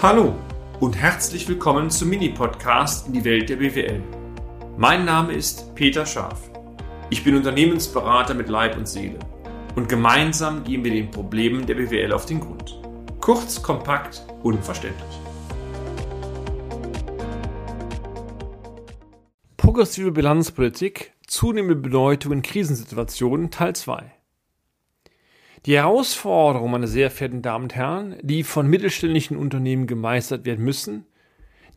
Hallo und herzlich willkommen zum Mini-Podcast in die Welt der BWL. Mein Name ist Peter Scharf. Ich bin Unternehmensberater mit Leib und Seele und gemeinsam gehen wir den Problemen der BWL auf den Grund. Kurz, kompakt, unverständlich. Progressive Bilanzpolitik, zunehmende Bedeutung in Krisensituationen Teil 2. Die Herausforderungen, meine sehr verehrten Damen und Herren, die von mittelständischen Unternehmen gemeistert werden müssen,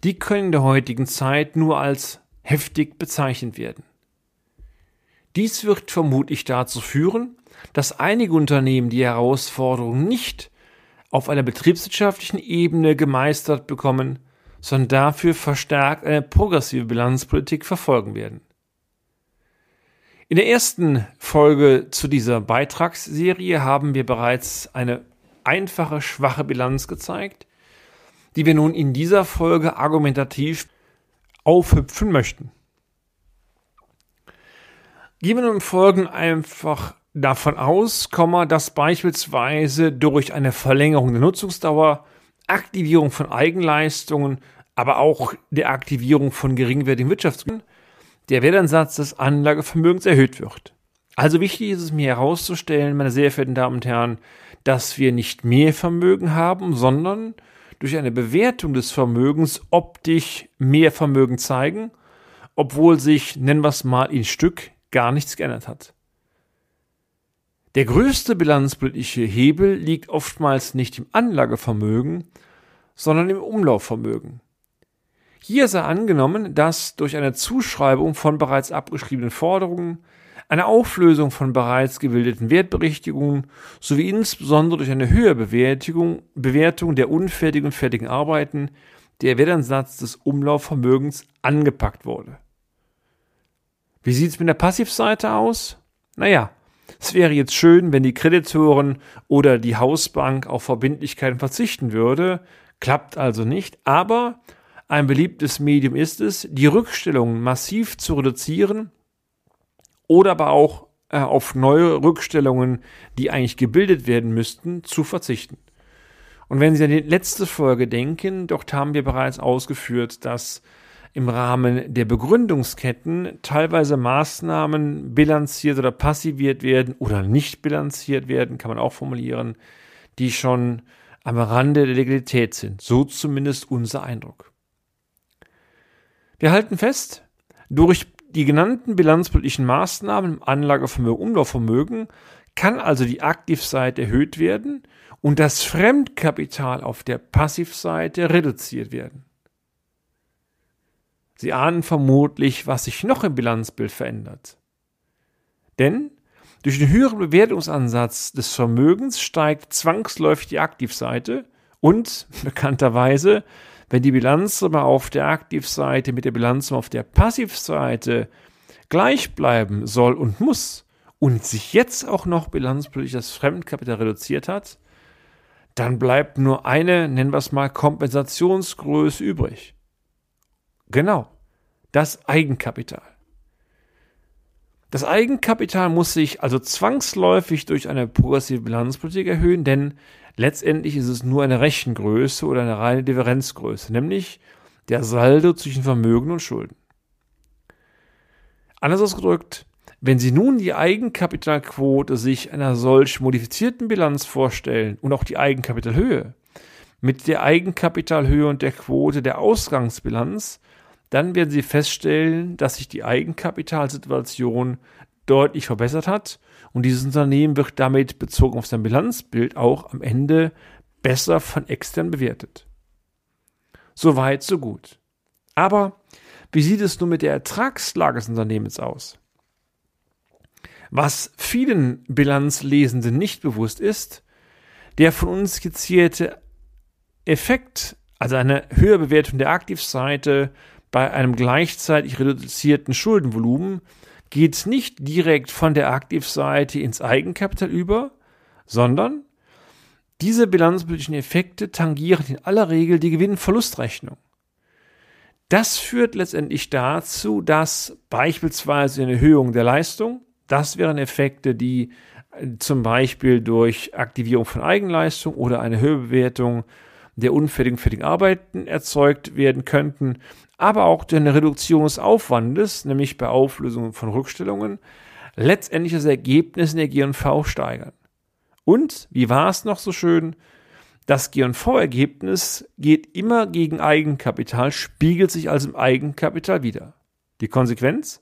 die können in der heutigen Zeit nur als heftig bezeichnet werden. Dies wird vermutlich dazu führen, dass einige Unternehmen die Herausforderungen nicht auf einer betriebswirtschaftlichen Ebene gemeistert bekommen, sondern dafür verstärkt eine progressive Bilanzpolitik verfolgen werden. In der ersten Folge zu dieser Beitragsserie haben wir bereits eine einfache, schwache Bilanz gezeigt, die wir nun in dieser Folge argumentativ aufhüpfen möchten. Gehen wir nun Folgen einfach davon aus, dass beispielsweise durch eine Verlängerung der Nutzungsdauer, Aktivierung von Eigenleistungen, aber auch der Aktivierung von geringwertigen Wirtschaftsgütern der Wertansatz des Anlagevermögens erhöht wird. Also wichtig ist es mir herauszustellen, meine sehr verehrten Damen und Herren, dass wir nicht mehr Vermögen haben, sondern durch eine Bewertung des Vermögens optisch mehr Vermögen zeigen, obwohl sich, nennen wir es mal in Stück, gar nichts geändert hat. Der größte bilanzpolitische Hebel liegt oftmals nicht im Anlagevermögen, sondern im Umlaufvermögen. Hier sei angenommen, dass durch eine Zuschreibung von bereits abgeschriebenen Forderungen, eine Auflösung von bereits gebildeten Wertberichtigungen sowie insbesondere durch eine höhere Bewertung, Bewertung der unfertigen und fertigen Arbeiten der Wertansatz des Umlaufvermögens angepackt wurde. Wie sieht es mit der Passivseite aus? Naja, es wäre jetzt schön, wenn die Kreditoren oder die Hausbank auf Verbindlichkeiten verzichten würde, klappt also nicht, aber ein beliebtes Medium ist es, die Rückstellungen massiv zu reduzieren oder aber auch äh, auf neue Rückstellungen, die eigentlich gebildet werden müssten, zu verzichten. Und wenn Sie an die letzte Folge denken, dort haben wir bereits ausgeführt, dass im Rahmen der Begründungsketten teilweise Maßnahmen bilanziert oder passiviert werden oder nicht bilanziert werden, kann man auch formulieren, die schon am Rande der Legalität sind. So zumindest unser Eindruck. Wir halten fest, durch die genannten bilanzpolitischen Maßnahmen im Anlagevermögen, Umlaufvermögen kann also die Aktivseite erhöht werden und das Fremdkapital auf der Passivseite reduziert werden. Sie ahnen vermutlich, was sich noch im Bilanzbild verändert. Denn durch den höheren Bewertungsansatz des Vermögens steigt zwangsläufig die Aktivseite und bekannterweise wenn die Bilanzsumme auf der Aktivseite mit der Bilanzsumme auf der Passivseite gleich bleiben soll und muss und sich jetzt auch noch bilanzpolitisch das Fremdkapital reduziert hat, dann bleibt nur eine, nennen wir es mal, Kompensationsgröße übrig. Genau, das Eigenkapital. Das Eigenkapital muss sich also zwangsläufig durch eine progressive Bilanzpolitik erhöhen, denn letztendlich ist es nur eine Rechengröße oder eine reine Differenzgröße, nämlich der Saldo zwischen Vermögen und Schulden. Anders ausgedrückt, wenn Sie nun die Eigenkapitalquote sich einer solch modifizierten Bilanz vorstellen und auch die Eigenkapitalhöhe mit der Eigenkapitalhöhe und der Quote der Ausgangsbilanz, dann werden Sie feststellen, dass sich die Eigenkapitalsituation deutlich verbessert hat und dieses Unternehmen wird damit bezogen auf sein Bilanzbild auch am Ende besser von extern bewertet. Soweit, so gut. Aber wie sieht es nun mit der Ertragslage des Unternehmens aus? Was vielen Bilanzlesenden nicht bewusst ist, der von uns skizzierte Effekt, also eine höhere Bewertung der Aktivseite bei einem gleichzeitig reduzierten Schuldenvolumen geht nicht direkt von der Aktivseite ins Eigenkapital über, sondern diese bilanzpolitischen Effekte tangieren in aller Regel die Gewinn-Verlustrechnung. Das führt letztendlich dazu, dass beispielsweise eine Erhöhung der Leistung, das wären Effekte, die äh, zum Beispiel durch Aktivierung von Eigenleistung oder eine Höhebewertung der unfertigen fertigen Arbeiten erzeugt werden könnten, aber auch durch eine Reduktion des Aufwandes, nämlich bei Auflösung von Rückstellungen, letztendlich das Ergebnis in der G&V steigern. Und, wie war es noch so schön, das G&V-Ergebnis geht immer gegen Eigenkapital, spiegelt sich also im Eigenkapital wieder. Die Konsequenz?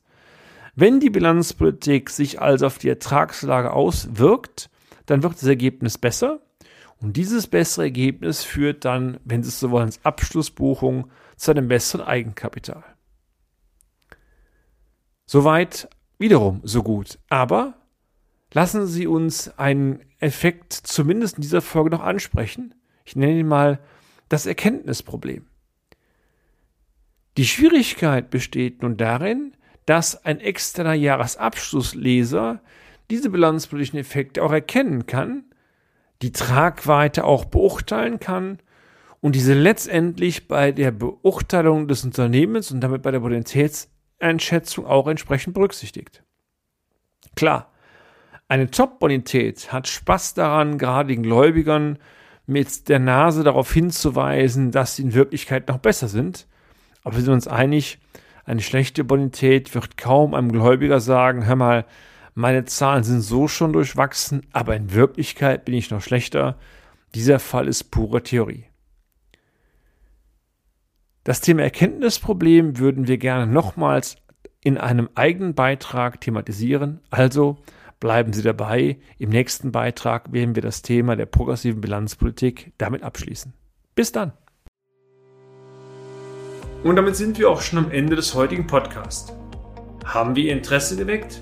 Wenn die Bilanzpolitik sich also auf die Ertragslage auswirkt, dann wird das Ergebnis besser und dieses bessere Ergebnis führt dann, wenn Sie es so wollen, als Abschlussbuchung zu einem besseren Eigenkapital. Soweit wiederum so gut. Aber lassen Sie uns einen Effekt zumindest in dieser Folge noch ansprechen. Ich nenne ihn mal das Erkenntnisproblem. Die Schwierigkeit besteht nun darin, dass ein externer Jahresabschlussleser diese bilanzpolitischen Effekte auch erkennen kann, die Tragweite auch beurteilen kann und diese letztendlich bei der Beurteilung des Unternehmens und damit bei der Bonitätseinschätzung auch entsprechend berücksichtigt. Klar, eine Top-Bonität hat Spaß daran, gerade den Gläubigern mit der Nase darauf hinzuweisen, dass sie in Wirklichkeit noch besser sind. Aber wir sind uns einig, eine schlechte Bonität wird kaum einem Gläubiger sagen, hör mal, meine Zahlen sind so schon durchwachsen, aber in Wirklichkeit bin ich noch schlechter. Dieser Fall ist pure Theorie. Das Thema Erkenntnisproblem würden wir gerne nochmals in einem eigenen Beitrag thematisieren. Also Bleiben Sie dabei. Im nächsten Beitrag werden wir das Thema der progressiven Bilanzpolitik damit abschließen. Bis dann. Und damit sind wir auch schon am Ende des heutigen Podcasts. Haben wir Ihr Interesse geweckt?